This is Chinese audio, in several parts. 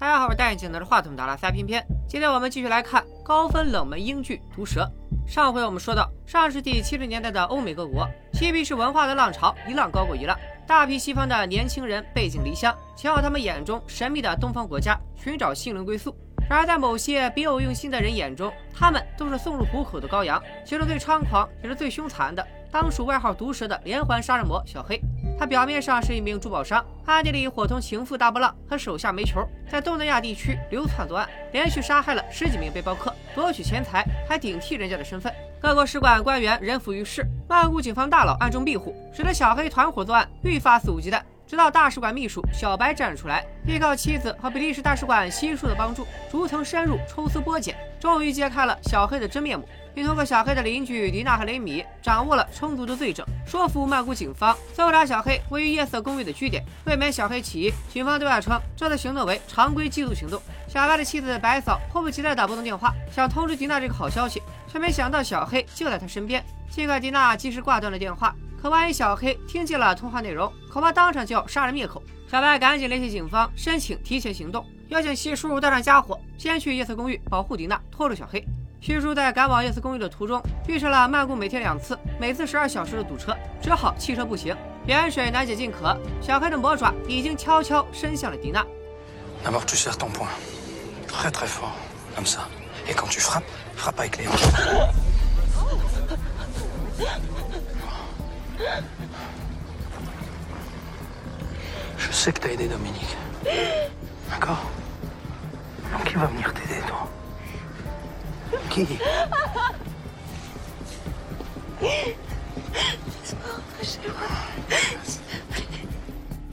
大家好，我是戴眼镜拿着话筒的拉撒偏偏。今天我们继续来看高分冷门英剧《毒舌》。上回我们说到，上世纪七十年代的欧美各国，嬉皮士文化的浪潮一浪高过一浪，大批西方的年轻人背井离乡，前往他们眼中神秘的东方国家寻找心灵归宿。然而，在某些别有用心的人眼中，他们都是送入虎口的羔羊。其中最猖狂也是最凶残的，当属外号“毒蛇”的连环杀人魔小黑。他表面上是一名珠宝商，暗地里伙同情妇大波浪和手下煤球，在东南亚地区流窜作案，连续杀害了十几名背包客，夺取钱财，还顶替人家的身份。各国使馆官员人浮于事，曼谷警方大佬暗中庇护，使得小黑团伙作案愈发肆无忌惮。直到大使馆秘书小白站了出来，依靠妻子和比利时大使馆悉数的帮助，逐层深入抽丝剥茧，终于揭开了小黑的真面目，并通过小黑的邻居迪娜和雷米掌握了充足的罪证，说服曼谷警方搜查小黑位于夜色公寓的据点。为免小黑起疑，警方对外称这次行动为常规缉毒行动。小白的妻子白嫂迫不及待打拨通电话，想通知迪娜这个好消息，却没想到小黑就在她身边。尽管迪娜及时挂断了电话。可万一小黑听见了通话内容，恐怕当场就要杀人灭口。小白赶紧联系警方，申请提前行动，邀请其叔叔带上家伙，先去夜色公寓保护迪娜，拖住小黑。西叔在赶往夜色公寓的途中，遇上了曼谷每天两次、每次十二小时的堵车，只好弃车步行。远水难解近渴，小黑的魔爪已经悄悄伸向了迪娜。Je sais que t'as aidé Dominique. D'accord Donc qui va venir t'aider, toi Qui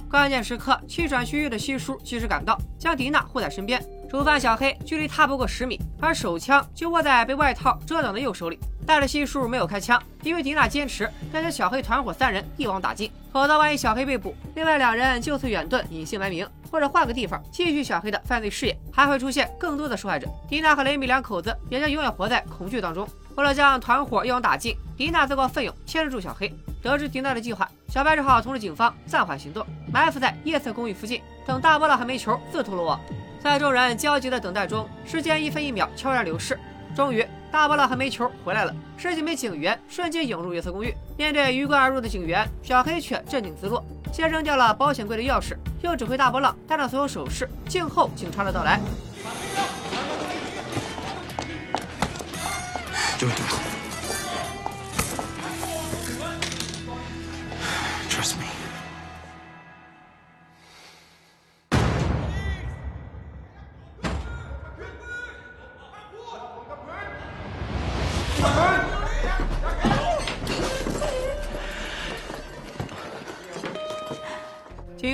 关键时刻，气喘吁吁的西叔及时赶到，将迪娜护在身边。主犯小黑距离他不过十米，而手枪就握在被外套遮挡的右手里。但是西叔没有开枪，因为迪娜坚持要将小黑团伙三人一网打尽，否则万一小黑被捕，另外两人就此远遁，隐姓埋名，或者换个地方继续小黑的犯罪事业，还会出现更多的受害者。迪娜和雷米两口子也将永远活在恐惧当中。为了将团伙一网打尽，迪娜自告奋勇牵制住小黑。得知迪娜的计划，小白只好通知警方暂缓行动，埋伏在夜色公寓附近，等大波浪和煤球自投罗网。在众人焦急的等待中，时间一分一秒悄然流逝。终于，大波浪和煤球回来了，十几名警员瞬间涌入夜色公寓。面对鱼贯而入的警员，小黑却镇定自若，先扔掉了保险柜的钥匙，又指挥大波浪带上所有首饰，静候警察的到来。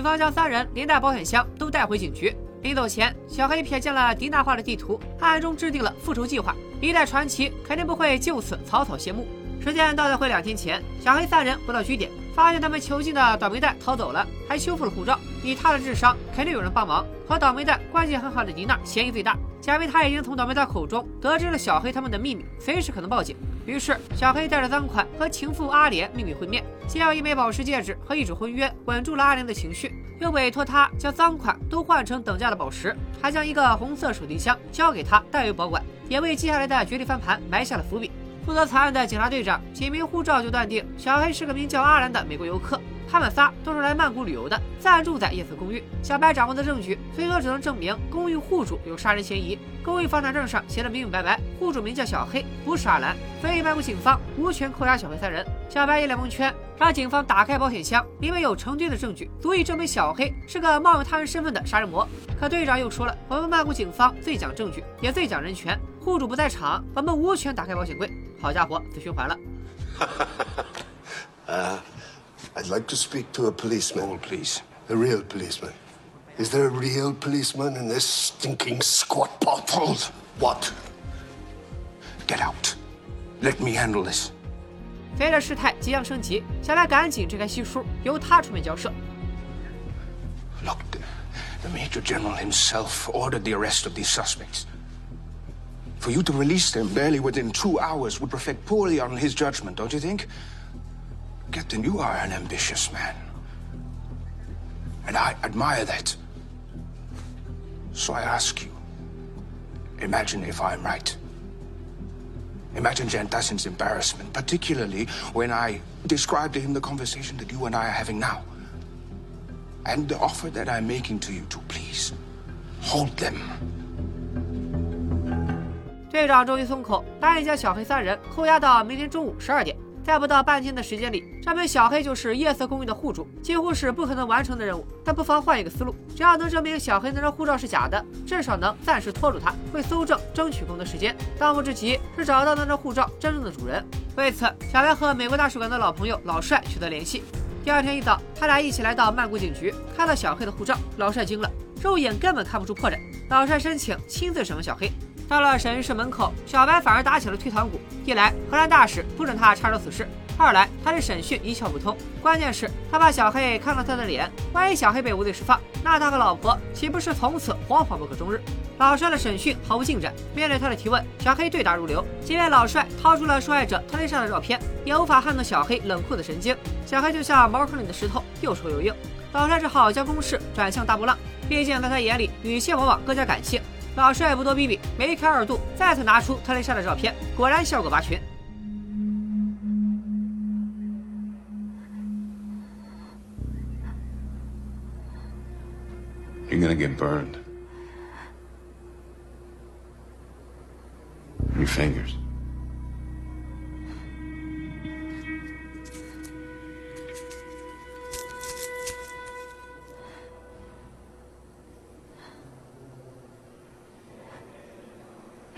警方将三人连带保险箱都带回警局。临走前，小黑瞥见了迪娜画的地图，暗中制定了复仇计划。一代传奇肯定不会就此草草谢幕。时间倒带回两天前，小黑三人回到据点，发现他们囚禁的倒霉蛋逃走了，还修复了护照。以他的智商，肯定有人帮忙。和倒霉蛋关系很好的迪娜嫌疑最大，假为他已经从倒霉蛋口中得知了小黑他们的秘密，随时可能报警。于是，小黑带着赃款和情妇阿莲秘密会面，先要一枚宝石戒指和一纸婚约稳住了阿莲的情绪，又委托他将赃款都换成等价的宝石，还将一个红色手提箱交给他代为保管，也为接下来的绝地翻盘埋下了伏笔。负责此案的警察队长仅凭护照就断定小黑是个名叫阿兰的美国游客。他们仨都是来曼谷旅游的，暂住在夜色公寓。小白掌握的证据，最多只能证明公寓户主有杀人嫌疑。公寓房产证上写的明明白白，户主名叫小黑，不是阿兰。所以曼谷警方无权扣押小黑三人。小白一脸蒙圈，让警方打开保险箱，里面有成堆的证据，足以证明小黑是个冒用他人身份的杀人魔。可队长又说了，我们曼谷警方最讲证据，也最讲人权。户主不在场，我们无权打开保险柜。好家伙，死循环了。I'd like to speak to a policeman. Oh, please. A real policeman. Is there a real policeman in this stinking squat pot? Hold. What? Get out. Let me handle this. 随着事态即将升级，小白赶紧支开西叔，由他出面交涉。Look, the Major General himself ordered the arrest of these suspects. For you to release them barely within two hours would reflect poorly on his judgment, don't you think? Captain, you are an ambitious man. And I admire that. So I ask you, imagine if I'm right. Imagine Jan Dassin's embarrassment, particularly when I describe to him the conversation that you and I are having now. And the offer that I'm making to you to please hold them. 队长终于松口，答应将小黑三人扣押到明天中午十二点。 在不到半天的时间里，证明小黑就是夜色公寓的户主，几乎是不可能完成的任务。但不妨换一个思路，只要能证明小黑那张护照是假的，至少能暂时拖住他，为搜证争取更多时间。当务之急是找到那张护照真正的主人。为此，小白和美国大使馆的老朋友老帅取得联系。第二天一早，他俩一起来到曼谷警局，看到小黑的护照，老帅惊了，肉眼根本看不出破绽。老帅申请亲自审问小黑。到了审讯室门口，小白反而打起了退堂鼓。一来，荷兰大使不准他插手此事；二来，他对审讯一窍不通。关键是，他怕小黑看到他的脸，万一小黑被无罪释放，那他和老婆岂不是从此惶惶不可终日？老帅的审讯毫无进展。面对他的提问，小黑对答如流。即便老帅掏出。了受害者特蕾莎的照片，也无法撼动小黑冷酷的神经。小黑就像茅坑里的石头，又臭又硬。老帅只好将攻势转向大波浪，毕竟在他眼里，女性往往更加感性。老帅不多逼逼，梅开二度，再次拿出特蕾莎的照片，果然效果拔群。You're gonna get burned. Your fingers.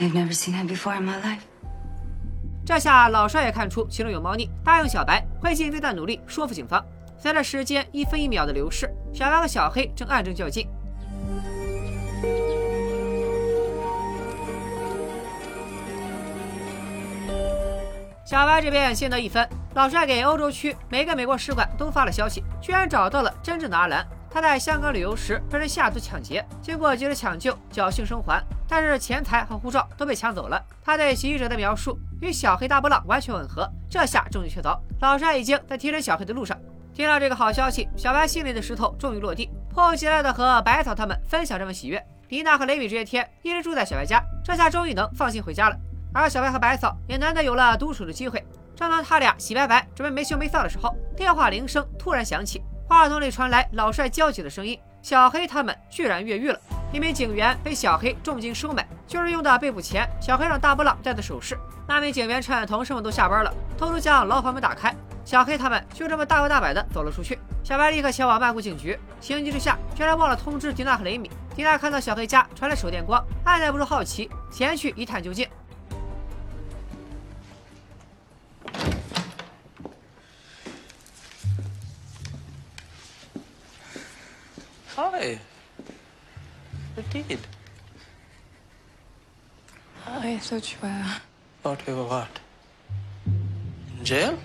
I've never seen that before in my life. 这下老帅也看出其中有猫腻，答应小白会尽最大努力说服警方。随着时间一分一秒的流逝，小白和小黑正暗中较劲。小白这边先得一分，老帅给欧洲区每个美国使馆都发了消息，居然找到了真正的阿兰。他在香港旅游时被人下毒抢劫，经过及时抢救，侥幸生还，但是钱财和护照都被抢走了。他对袭击者的描述与小黑大波浪完全吻合，这下证据确凿。老帅已经在提审小黑的路上。听到这个好消息，小白心里的石头终于落地，迫不及待的和百草他们分享这份喜悦。丽娜和雷米这些天一直住在小白家，这下终于能放心回家了。而小白和百草也难得有了独处的机会。正当他俩洗白白准备没羞没臊的时候，电话铃声突然响起。话筒里传来老帅焦急的声音：“小黑他们居然越狱了！一名警员被小黑重金收买，就是用的被捕前小黑让大波浪戴的首饰。那名警员趁同事们都下班了，偷偷将牢房门打开，小黑他们就这么大摇大摆的走了出去。小白立刻前往曼谷警局，情急之下居然忘了通知迪娜和雷米。迪娜看到小黑家传来手电光，按耐不住好奇，前去一探究竟。” Hi. You did. I thought you were. Thought we were what? In jail?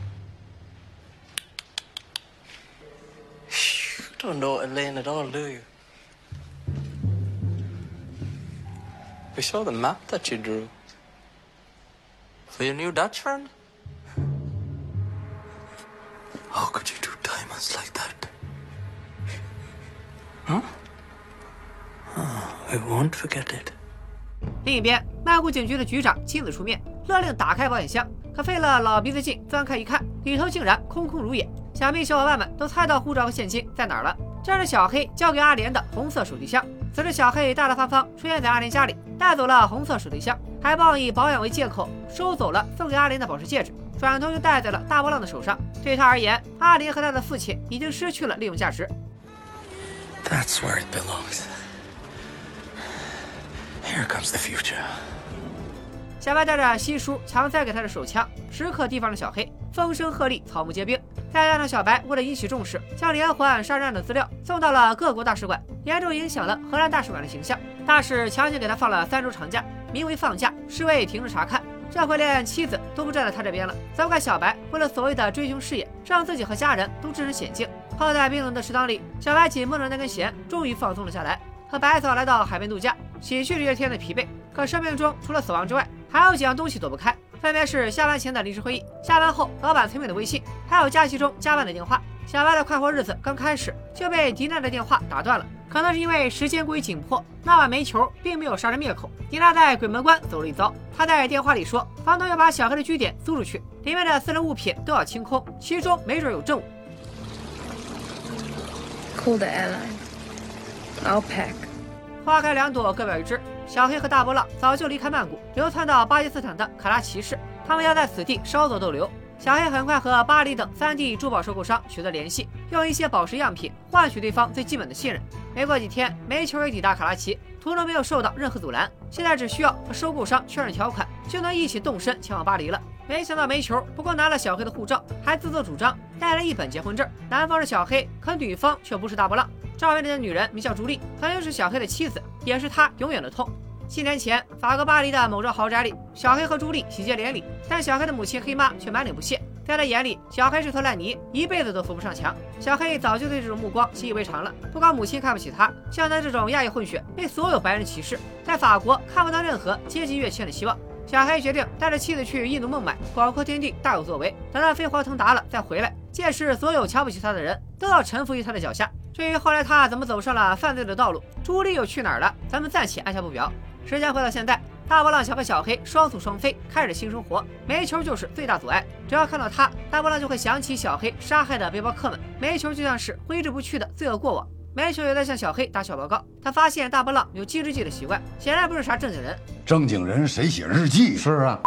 You don't know Elaine at all, do you? We saw the map that you drew. For your new Dutch friend? How could you do diamonds like that? Huh? Oh, I won't forget it. 另一边，曼谷警局的局长亲自出面，勒令打开保险箱。可费了老鼻子劲，钻开一看，里头竟然空空如也。想必小伙伴们都猜到护照和现金在哪儿了。这是小黑交给阿莲的红色手提箱。此时，小黑大大方方出现在阿莲家里，带走了红色手提箱，还报以保养为借口收走了送给阿莲的宝石戒指，转头就戴在了大波浪的手上。对他而言，阿莲和他的父亲已经失去了利用价值。That's where it belongs. Here comes the future. 小白带着西叔强塞给他的手枪，时刻提防着小黑。风声鹤唳，草木皆兵。再加上小白为了引起重视，将连环杀人案的资料送到了各国大使馆，严重影响了荷兰大使馆的形象。大使强行给他放了三周长假，名为放假，是为停止查看。这回连妻子都不站在他这边了，责怪小白为了所谓的追凶事业，让自己和家人都置身险境。泡在冰冷的池塘里，小白紧绷着那根弦，终于放松了下来。和百草来到海边度假，洗去这些天的疲惫。可生命中除了死亡之外，还有几样东西躲不开，分别是下班前的临时会议、下班后老板催命的微信，还有假期中加班的电话。小白的快活日子刚开始就被迪娜的电话打断了。可能是因为时间过于紧迫，那晚煤球并没有杀人灭口。迪娜在鬼门关走了一遭，她在电话里说，房东要把小黑的据点租出去，里面的私人物品都要清空，其中没准有证物。Call the airline. I'll pack. 花开两朵，各表一枝。小黑和大波浪早就离开曼谷，流窜到巴基斯坦的卡拉奇市，他们要在此地稍作逗留。小黑很快和巴黎等三地珠宝收购商取得联系，用一些宝石样品换取对方最基本的信任。没过几天，煤球也抵达卡拉奇，途中没有受到任何阻拦。现在只需要和收购商确认条款，就能一起动身前往巴黎了。没想到煤球不光拿了小黑的护照，还自作主张带了一本结婚证。男方是小黑，可女方却不是大波浪。照片里的女人名叫朱莉，曾经是小黑的妻子，也是他永远的痛。七年前，法国巴黎的某幢豪宅里，小黑和朱莉喜结连理，但小黑的母亲黑妈却满脸不屑。在他眼里，小黑是坨烂泥，一辈子都扶不上墙。小黑早就对这种目光习以为常了。不光母亲看不起他，像他这种亚裔混血，被所有白人歧视，在法国看不到任何阶级跃迁的希望。小黑决定带着妻子去印度孟买，广阔天地，大有作为。等他飞黄腾达了再回来，届时所有瞧不起他的人都要臣服于他的脚下。至于后来他怎么走上了犯罪的道路，朱莉又去哪儿了，咱们暂且按下不表。时间回到现在，大波浪想和小黑双宿双飞，开始新生活。煤球就是最大阻碍，只要看到他，大波浪就会想起小黑杀害的背包客们。煤球就像是挥之不去的罪恶过往。煤球也在向小黑打小报告，他发现大波浪有记日记的习惯，显然不是啥正经人。正经人谁写日记？是啊。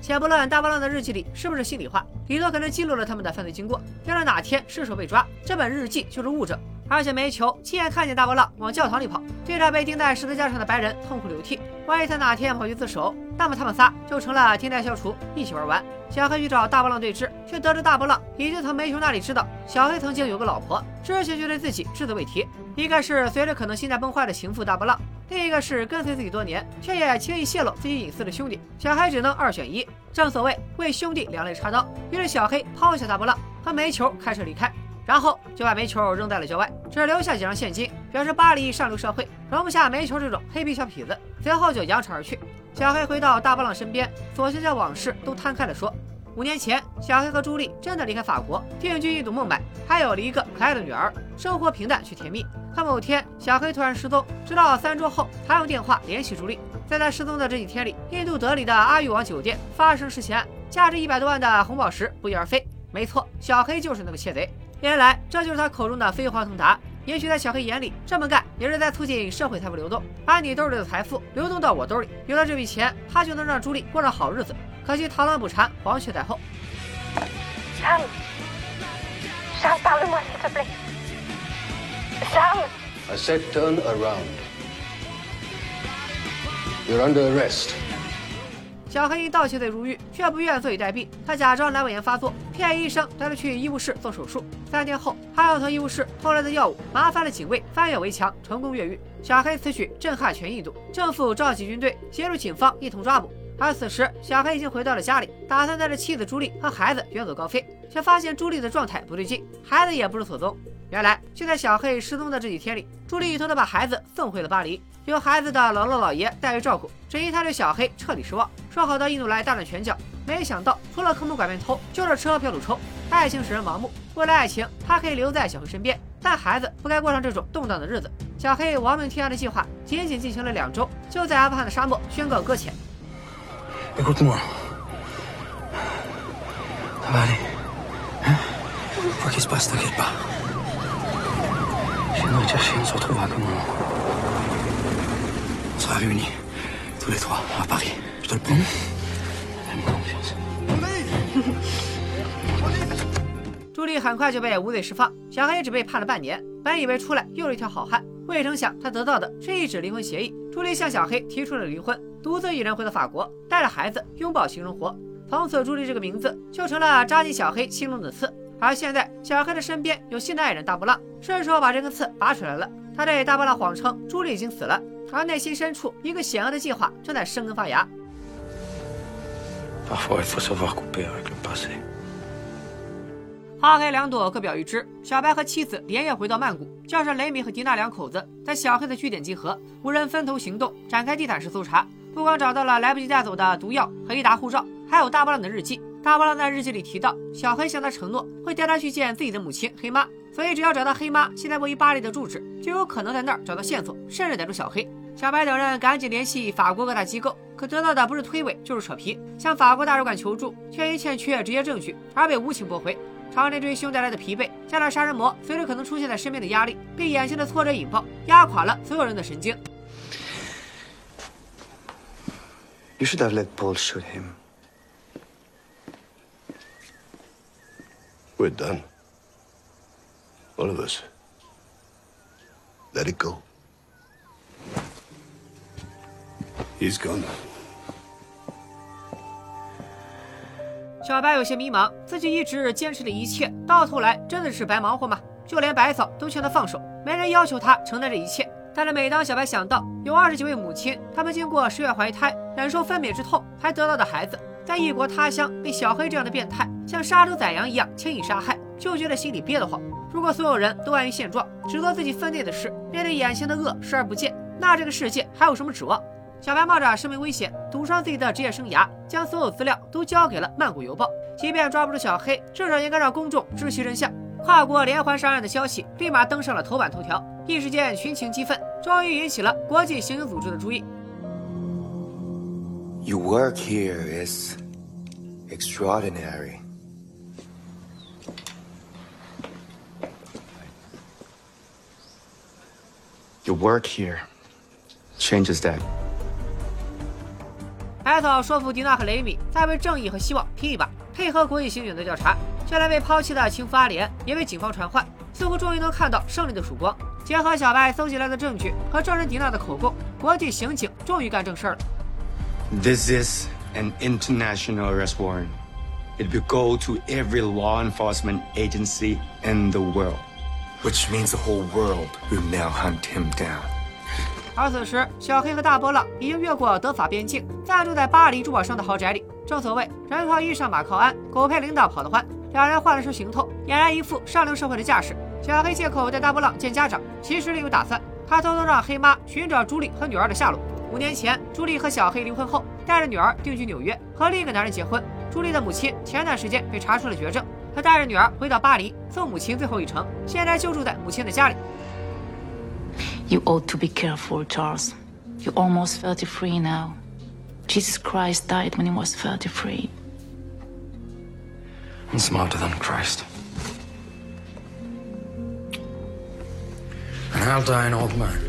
且不论大波浪的日记里是不是心里话，里头可能记录了他们的犯罪经过。要是哪天失手被抓，这本日记就是物证。而且煤球亲眼看见大波浪往教堂里跑，对着被钉在十字架上的白人痛哭流涕。万一他哪天跑去自首，那么他们仨就成了天灾消除，一起玩完。小黑去找大波浪对峙，却得知大波浪已经从煤球那里知道小黑曾经有个老婆，之前却对自己只字未提。一个是随着可能心态崩坏的情妇大波浪，另一个是跟随自己多年却也轻易泄露自己隐私的兄弟。小黑只能二选一。正所谓为兄弟两肋插刀，于是小黑抛下大波浪，和煤球开车离开。然后就把煤球扔在了郊外，只留下几张现金，表示巴黎上流社会容不下煤球这种黑皮小痞子。随后就扬长而去。小黑回到大波浪身边，索性将往事都摊开了说。五年前，小黑和朱莉真的离开法国，定居印度孟买，还有了一个可爱的女儿，生活平淡却甜蜜。可某天，小黑突然失踪，直到三周后，他用电话联系朱莉。在他失踪的这几天里，印度德里的阿育王酒店发生失窃案，价值一百多万的红宝石不翼而飞。没错，小黑就是那个窃贼。原来这就是他口中的飞黄腾达。也许在小黑眼里，这么干也是在促进社会财富流动，把你兜里的财富流动到我兜里。有了这笔钱，他就能让朱莉过上好日子。可惜螳螂捕蝉，黄雀在后。Sam, Sam, parle-moi s'il te plaît. Sam. I said turn around. You're under arrest. 小黑因盗窃罪入狱，却不愿坐以待毙。他假装阑尾炎发作，骗医生带他去医务室做手术。三天后，他又从医务室偷来的药物，麻烦了警卫翻越围墙，成功越狱。小黑此举震撼全印度，政府召集军队协助警方一同抓捕。而此时，小黑已经回到了家里，打算带着妻子朱莉和孩子远走高飞，却发现朱莉的状态不对劲，孩子也不知所踪。原来就在小黑失踪的这几天里，朱莉偷偷把孩子送回了巴黎，由孩子的姥姥姥爷代为照顾。只因他对小黑彻底失望，说好到印度来大展拳脚，没想到除了坑蒙拐骗偷，就是车票赌抽。爱情使人盲目，为了爱情，他可以留在小黑身边，但孩子不该过上这种动荡的日子。小黑亡命天涯的计划仅仅进行了两周，就在阿富汗的沙漠宣告搁浅。朱莉很快就被无罪释放，小黑只被判了半年。本以为出来又是一条好汉，未曾想他得到的是一纸离婚协议。朱莉向小黑提出了离婚，独自一人回到法国，带着孩子拥抱新生活。从此，朱莉这个名字就成了扎进小黑心中的刺。而现在，小黑的身边有新的爱人大波浪，顺手把这根刺拔出来了。他对大波浪谎称朱莉已经死了，而内心深处一个险恶的计划正在生根发芽。花开两朵，各表一枝。小白和妻子连夜回到曼谷，叫上雷米和迪娜两口子，在小黑的据点集合。五人分头行动，展开地毯式搜查。不光找到了来不及带走的毒药和一沓护照，还有大波浪的日记。大波浪在日记里提到，小黑向他承诺会带他去见自己的母亲黑妈，所以只要找到黑妈现在位于巴黎的住址，就有可能在那儿找到线索，甚至逮住小黑。小白等人赶紧联系法国各大机构，可得到的不是推诿就是扯皮，向法国大使馆求助，却因欠缺直接证据而被无情驳回。常年追凶带来的疲惫，加上杀人魔随时可能出现在身边的压力，被眼前的挫折引爆，压垮了所有人的神经。You should have let Paul shoot him. We're done. All of us. Let it go. He's gone. 小白有些迷茫，自己一直坚持的一切，到头来真的是白忙活吗？就连白嫂都劝他放手，没人要求他承担这一切。但是每当小白想到有二十几位母亲，他们经过十月怀胎，忍受分娩之痛，还得到的孩子，在异国他乡被小黑这样的变态像杀猪宰羊一样轻易杀害，就觉得心里憋得慌。如果所有人都安于现状，只做自己分内的事，面对眼前的恶视而不见，那这个世界还有什么指望？小白冒着生命危险，赌上自己的职业生涯，将所有资料都交给了《曼谷邮报》。即便抓不住小黑，至少应该让公众知其真相。跨国连环杀人的消息立马登上了头版头条，一时间群情激愤，终于引起了国际刑警组织的注意。Your work here is extraordinary. Your work here changes that. 白嫂说服迪娜和雷米再为正义和希望拼一把，配合国际刑警的调查。就连被抛弃的情妇阿莲也被警方传唤，似乎终于能看到胜利的曙光。结合小白搜集来的证据和证人迪娜的口供，国际刑警终于干正事儿了。This is an international arrest warrant. It will go to every law enforcement agency in the world, which means the whole world will now hunt him down. 而此时，小黑和大波浪已经越过德法边境，暂住在巴黎珠宝商的豪宅里。正所谓人靠衣裳，马靠鞍，狗配领导跑得欢。两人换了身行头，俨然一副上流社会的架势。小黑借口带大波浪见家长，其实另有打算。他偷偷让黑妈寻找朱莉和女儿的下落。五年前，朱莉和小黑离婚后，带着女儿定居纽约，和另一个男人结婚。朱莉的母亲前段时间被查出了绝症，她带着女儿回到巴黎，送母亲最后一程。现在就住在母亲的家里。You ought to be careful, Charles. You're almost thirty-three now. Jesus Christ died when he was thirty-three. I'm smarter than Christ. And I'll die an old man.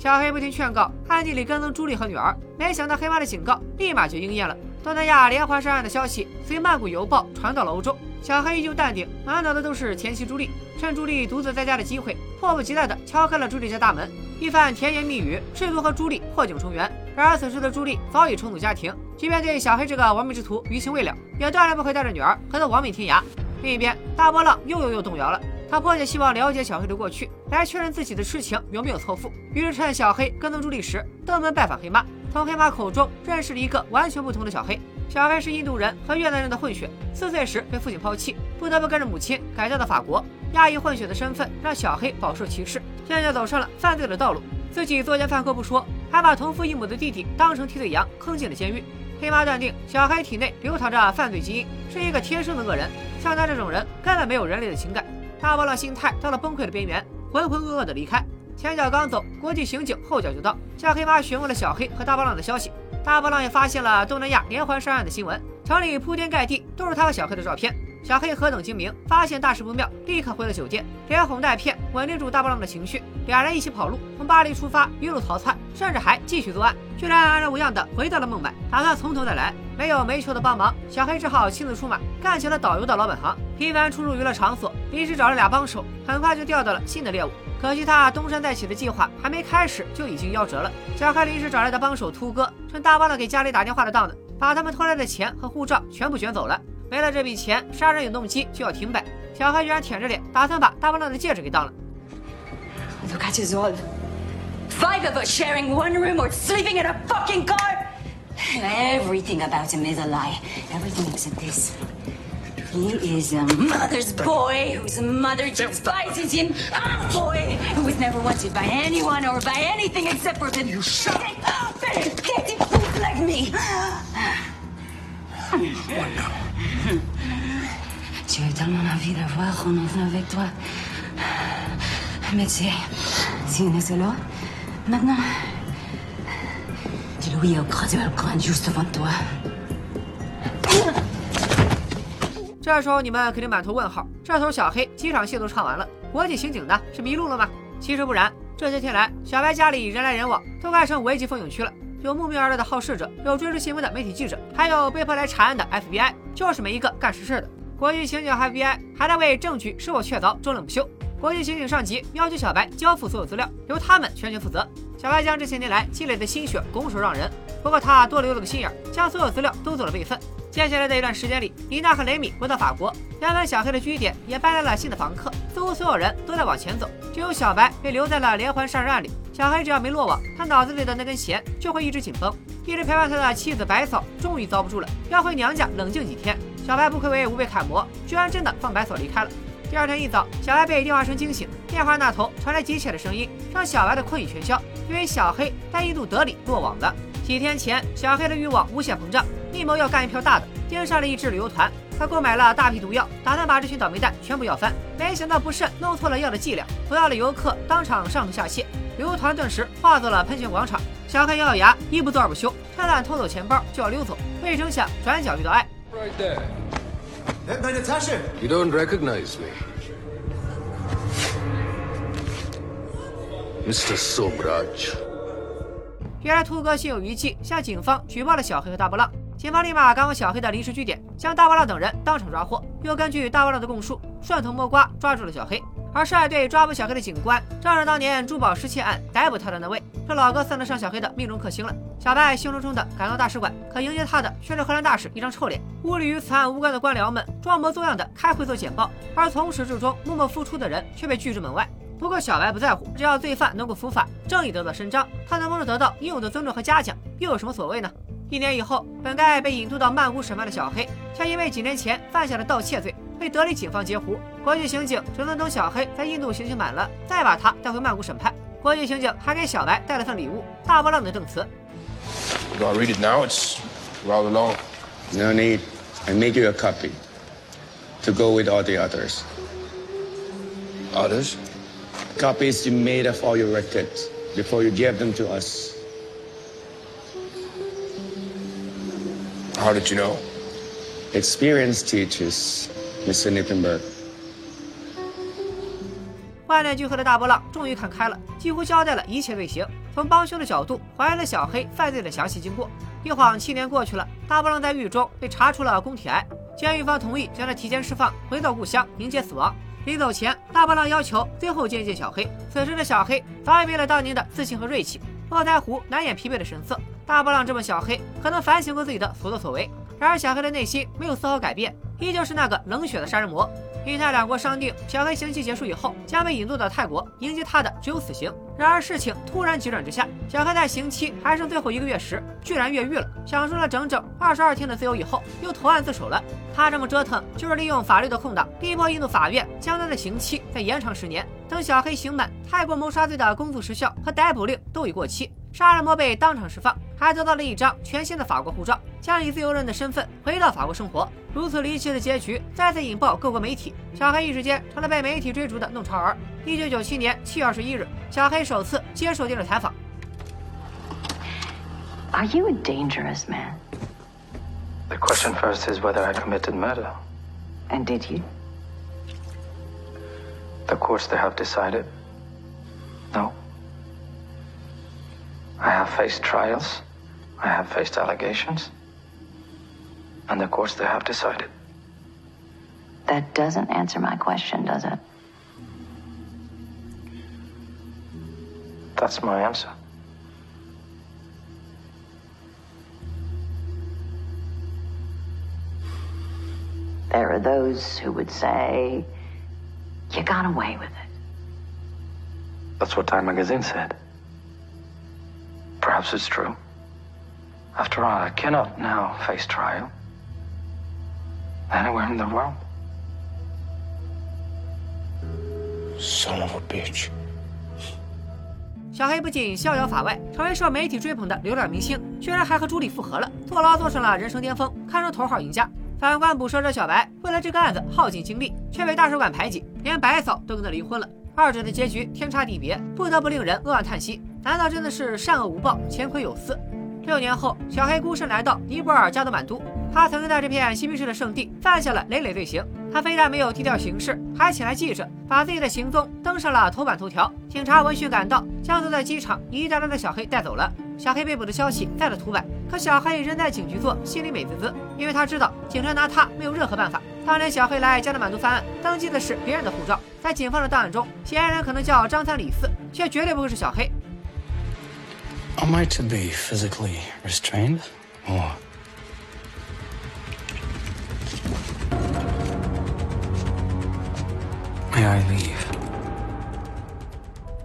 小黑不听劝告，暗地里跟踪朱莉和女儿。没想到黑妈的警告立马就应验了。东南亚连环杀案的消息随《曼谷邮报》传到了欧洲。小黑依旧淡定，满脑子都是前妻朱莉。趁朱莉独自在家的机会，迫不及待地敲开了朱莉家大门，一番甜言蜜语，试图和朱莉破镜重圆。然而此时的朱莉早已重组家庭，即便对小黑这个亡命之徒余情未了，也断然不会带着女儿和他亡命天涯。另一边，大波浪又又又动摇了。他迫切希望了解小黑的过去，来确认自己的痴情有没有错付。于是趁小黑跟踪朱莉时，登门拜访黑妈，从黑妈口中认识了一个完全不同的小黑。小黑是印度人和越南人的混血，四岁时被父亲抛弃，不得不跟着母亲改嫁到法国。亚裔混血的身份让小黑饱受歧视，渐渐走上了犯罪的道路。自己作奸犯科不说，还把同父异母的弟弟当成替罪羊，坑进了监狱。黑妈断定小黑体内流淌着犯罪基因，是一个天生的恶人。像他这种人，根本没有人类的情感。大波浪心态到了崩溃的边缘，浑浑噩噩的离开。前脚刚走，国际刑警后脚就到，向黑妈询问了小黑和大波浪的消息。大波浪也发现了东南亚连环杀人案的新闻，城里铺天盖地都是他和小黑的照片。小黑何等精明，发现大事不妙，立刻回了酒店，连哄带骗，稳定住大波浪的情绪。俩人一起跑路，从巴黎出发，一路逃窜，甚至还继续作案，居然安然无恙的回到了孟买，打算从头再来。没有煤球的帮忙，小黑只好亲自出马，干起了导游的老本行，频繁出入娱乐场所，临时找了俩帮手，很快就钓到了新的猎物。可惜他东山再起的计划还没开始，就已经夭折了。小黑临时找来的帮手秃哥，趁大波浪给家里打电话的当子，把他们偷来的钱和护照全部卷走了。没了这笔钱，杀人有动机就要停摆。小黑居然舔着脸，打算把大波浪的戒指给当了。Look at us all. Five of us sharing one room or sleeping in a fucking car. Everything about him is a lie. Everything except this. He is a mother's boy whose mother despises him. A boy who was never wanted by anyone or by anything except for the you shut up and get it like me. J'ai tellement envie d'avoir un enfant avec toi. Mais tu sais, si on est solo, maintenant, dis-lui au croisé le coin juste devant toi. 这时候你们肯定满头问号，这头小黑机场戏都唱完了，国际刑警呢是迷路了吗？其实不然，这些天来，小白家里人来人往，都快成危机风景区了。有慕名而来的好事者，有追逐新闻的媒体记者，还有被迫来查案的 FBI，就是没一个干实事的。国际刑警 FBI 还在为证据是否确凿争论不休。国际刑警上级要求小白交付所有资料，由他们全权负责。小白将这些年来积累的心血拱手让人，不过他多留了个心眼，将所有资料都做了备份。接下来的一段时间里，李娜和雷米回到法国，原本小黑的据点也搬来了新的房客，似乎所有人都在往前走，只有小白被留在了连环杀人案里。小黑只要没落网，他脑子里的那根弦就会一直紧绷。一直陪伴他的妻子白嫂终于遭不住了，要回娘家冷静几天。小白不愧为无辈楷模，居然真的放白嫂离开了。第二天一早，小白被电话声惊醒，电话那头传来急切的声音，让小白的困意全消，因为小黑在印度德里落网了。几天前，小黑的欲望无限膨胀，密谋要干一票大的，盯上了一支旅游团。他购买了大批毒药，打算把这群倒霉蛋全部要翻。没想到不慎弄错了药的剂量，服药的游客当场上吐下泻，旅游团顿时化作了喷泉广场。小黑咬咬牙，一不做二不休，趁乱偷走钱包就要溜走。没成想，转角遇到爱。You don't recognize me. Mr. Sobraj. 原来兔哥心有余悸，向警方举报了小黑和大波浪。警方立马赶往小黑的临时据点，将大波浪等人当场抓获，又根据大波浪的供述，顺藤摸瓜抓住了小黑。而率队抓捕小黑的警官，正是当年珠宝失窃案逮捕他的那位。这老哥算得上小黑的命中克星了。小白兴冲冲的赶到大使馆，可迎接他的却是荷兰大使一张臭脸。屋里与此案无关的官僚们装模作样的开会做简报，而从始至终默默付出的人却被拒之门外。不过小白不在乎，只要罪犯能够伏法，正义得到伸张，他能不能得到应有的尊重和嘉奖，又有什么所谓呢？一年以后，本该被引渡到曼谷审判的小黑，却因为几年前犯下的盗窃罪，被德里警方截胡。国际刑警只能等小黑在印度刑期满了，再把他带回曼谷审判。国际刑警还给小白带了份礼物——大波浪的证词。You gonna read it now? It's rather long. No need. I make you a copy to go with all the others. Others? Copies you made of all your records before you gave them to us. How did you know? Experience teaches, Mr. Nittenberg. 万念俱灰的大波浪终于看开了，几乎交代了一切罪行，从帮凶的角度还原了小黑犯罪的详细经过。一晃七年过去了，大波浪在狱中被查出了宫体癌，监狱方同意将他提前释放，回到故乡迎接死亡。临走前，大波浪要求最后见一见小黑。此时的小黑早已没了当年的自信和锐气，络腮胡难掩疲惫的神色。大波浪质问小黑，可能反省过自己的所作所为。然而小黑的内心没有丝毫改变，依旧是那个冷血的杀人魔。印泰两国商定，小黑刑期结束以后将被引渡到泰国，迎接他的只有死刑。然而事情突然急转直下，小黑在刑期还剩最后一个月时，居然越狱了，享受了整整二十二天的自由以后，又投案自首了。他这么折腾，就是利用法律的空档，逼迫印度法院将他的刑期再延长十年。等小黑刑满，泰国谋杀罪的公诉时效和逮捕令都已过期。杀人魔被当场释放，还得到了一张全新的法国护照，将以自由人的身份回到法国生活。如此离奇的结局再次引爆各国媒体，小黑一时间成了被媒体追逐的弄潮儿。一九九七年七月二十一日，小黑首次接受电视采访。Are you a dangerous man? The question first is whether I committed murder. And did you? The courts they have decided. No. I have faced trials. I have faced allegations. And the courts they have decided. That doesn't answer my question, does it? That's my answer. There are those who would say you got away with it. That's what Time Magazine said. Perhaps it's true. After all, I cannot now face trial anywhere in the world. Son of a bitch. 小黑不仅逍遥法外，成为受媒体追捧的流量明星，居然还和朱莉复合了，坐牢坐上了人生巅峰，堪称头号赢家。反观捕蛇者小白，为了这个案子耗尽精力，却被大使馆排挤，连白嫂都跟他离婚了。二者的结局天差地别，不得不令人扼腕叹息。难道真的是善恶无报，乾坤有司？六年后，小黑孤身来到尼泊尔加德满都。他曾经在这片嬉皮士的圣地犯下了累累罪行。他非但没有低调行事，还请来记者，把自己的行踪登上了头版头条。警察闻讯赶到，将坐在机场一大单的小黑带走了。小黑被捕的消息在了头版，可小黑仍在警局做，心里美滋滋，因为他知道警察拿他没有任何办法。当年小黑来加德满都犯案，登记的是别人的护照，在警方的档案中，嫌疑人可能叫张三李四，却绝对不会是小黑。Am I to be physically restrained, may I leave?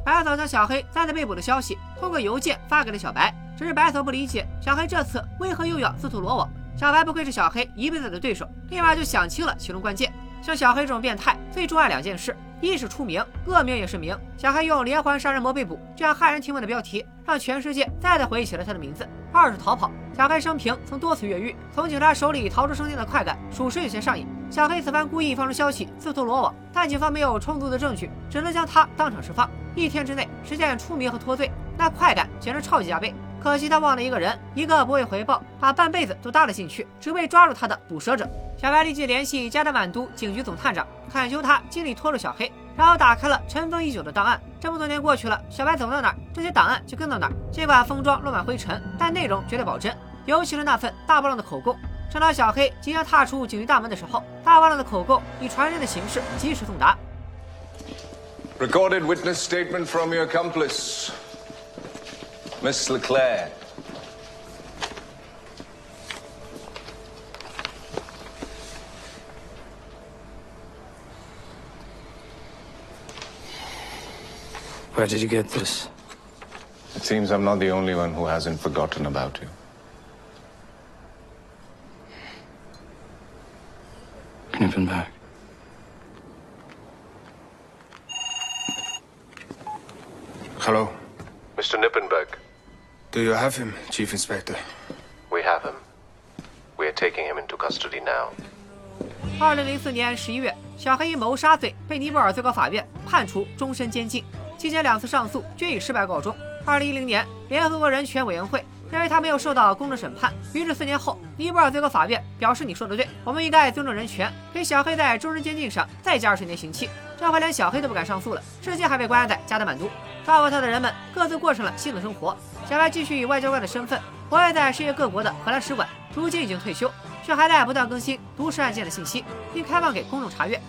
白嫂将小黑三次被捕的消息通过邮件发给了小白，只是白嫂不理解小黑这次为何又要自投罗网。小白不愧是小黑一辈子的对手，立马就想清了其中关键。像小黑这种变态，最重爱两件事：一是出名，恶名也是名。小黑用连环杀人魔被捕这样骇人听闻的标题，让全世界再次回忆起了他的名字。二是逃跑。小黑生平曾多次越狱，从警察手里逃出生天的快感，属实有些上瘾。小黑此番故意放出消息，自投罗网，但警方没有充足的证据，只能将他当场释放。一天之内实现出名和脱罪，那快感简直超级加倍。可惜他忘了一个人，一个不为回报，把半辈子都搭了进去，只为抓住他的捕蛇者。小白立即联系加德满都警局总探长，恳求他尽力拖住小黑，然后打开了尘封已久的档案。这么多年过去了，小白走到哪儿，这些档案就跟到哪儿。尽管封装落满灰尘，但内容绝对保真，尤其是那份大波浪的口供。正当小黑即将踏出警局大门的时候，大波浪的口供以传真的形式及时送达。Recorded witness statement from your accomplice, Miss Leclerc. Where did you get this? It seems I'm not the only one who hasn't forgotten about you. Knippenberg. Hello. Mr. Nippenberg, Do you have him, Chief Inspector? we have him. We are taking him into custody now. 二零零四年十一月，小黑因谋杀罪被尼泊尔最高法院判处终身监禁，期间两次上诉均以失败告终。二零一零年，联合国人权委员会认为他没有受到公正审判，于是四年后，尼泊尔最高法院表示：“你说的对，我们应该尊重人权，给小黑在终身监禁上再加二十年刑期。”这回连小黑都不敢上诉了，至今还被关押在加德满都。抓获他的人们各自过上了新的生活。小白继续以外交官的身份活。跃在世界各国的荷兰使馆，如今已经退休，却还在不断更新毒蛇案件的信息，并开放给公众查阅。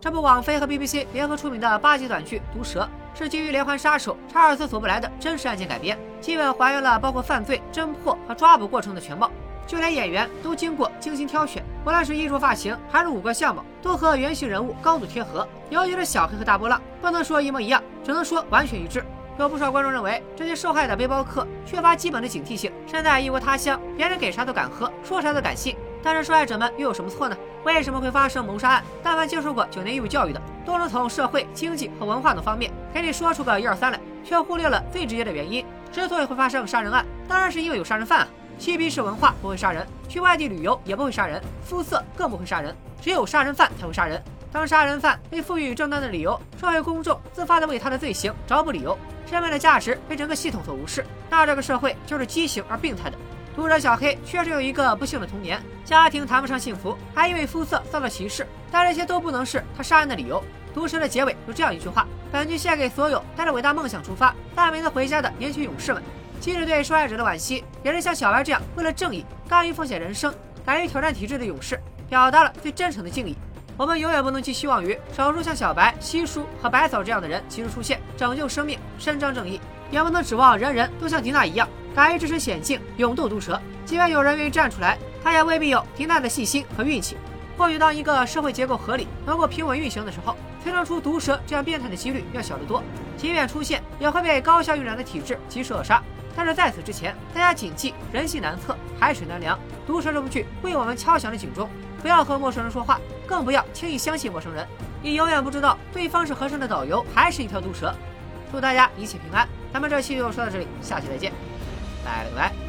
这部网飞和 BBC 联合出品的八集短剧《毒蛇》是基于连环杀手查尔斯·索布莱的真实案件改编，基本还原了包括犯罪、侦破和抓捕过程的全貌，就连演员都经过精心挑选，无论是衣着、发型还是五官相貌，都和原型人物高度贴合。尤其是小黑和大波浪，不能说一模一样，只能说完全一致。有不少观众认为，这些受害的背包客缺乏基本的警惕性，身在异国他乡，别人给啥都敢喝，说啥都敢信。但是受害者们又有什么错呢？为什么会发生谋杀案？但凡接受过九年义务教育的，都能从社会、经济和文化等方面给你说出个一二三来，却忽略了最直接的原因。之所以会发生杀人案，当然是因为有杀人犯啊。嬉皮士文化不会杀人，去外地旅游也不会杀人，肤色更不会杀人，只有杀人犯才会杀人。当杀人犯被赋予正当的理由，社会公众自发的为他的罪行找补理由，生命的价值被整个系统所无视，那这个社会就是畸形而病态的。读者小黑确实有一个不幸的童年，家庭谈不上幸福，还因为肤色遭到歧视，但这些都不能是他杀人的理由。毒蛇的结尾有这样一句话：本剧献给所有带着伟大梦想出发、大明的回家的年轻勇士们。即使对受害者的惋惜，也是像小白这样为了正义、甘于奉献人生、敢于挑战体制的勇士，表达了最真诚的敬意。我们永远不能寄希望于少数像小白、西叔和白嫂这样的人及时出现，拯救生命、伸张正义，也不能指望人人都像迪娜一样，敢于置身险境、勇斗毒蛇。即便有人愿意站出来，他也未必有迪娜的细心和运气。或许当一个社会结构合理、能够平稳运行的时候，催生出毒蛇这样变态的几率要小得多。即便出现，也会被高效运转的体质及时扼杀。但是在此之前，大家谨记：人心难测，海水难量。毒蛇这部剧为我们敲响了警钟。不要和陌生人说话，更不要轻易相信陌生人。你永远不知道对方是和尚的导游，还是一条毒蛇。祝大家一切平安。咱们这期就说到这里，下期再见，拜了个拜。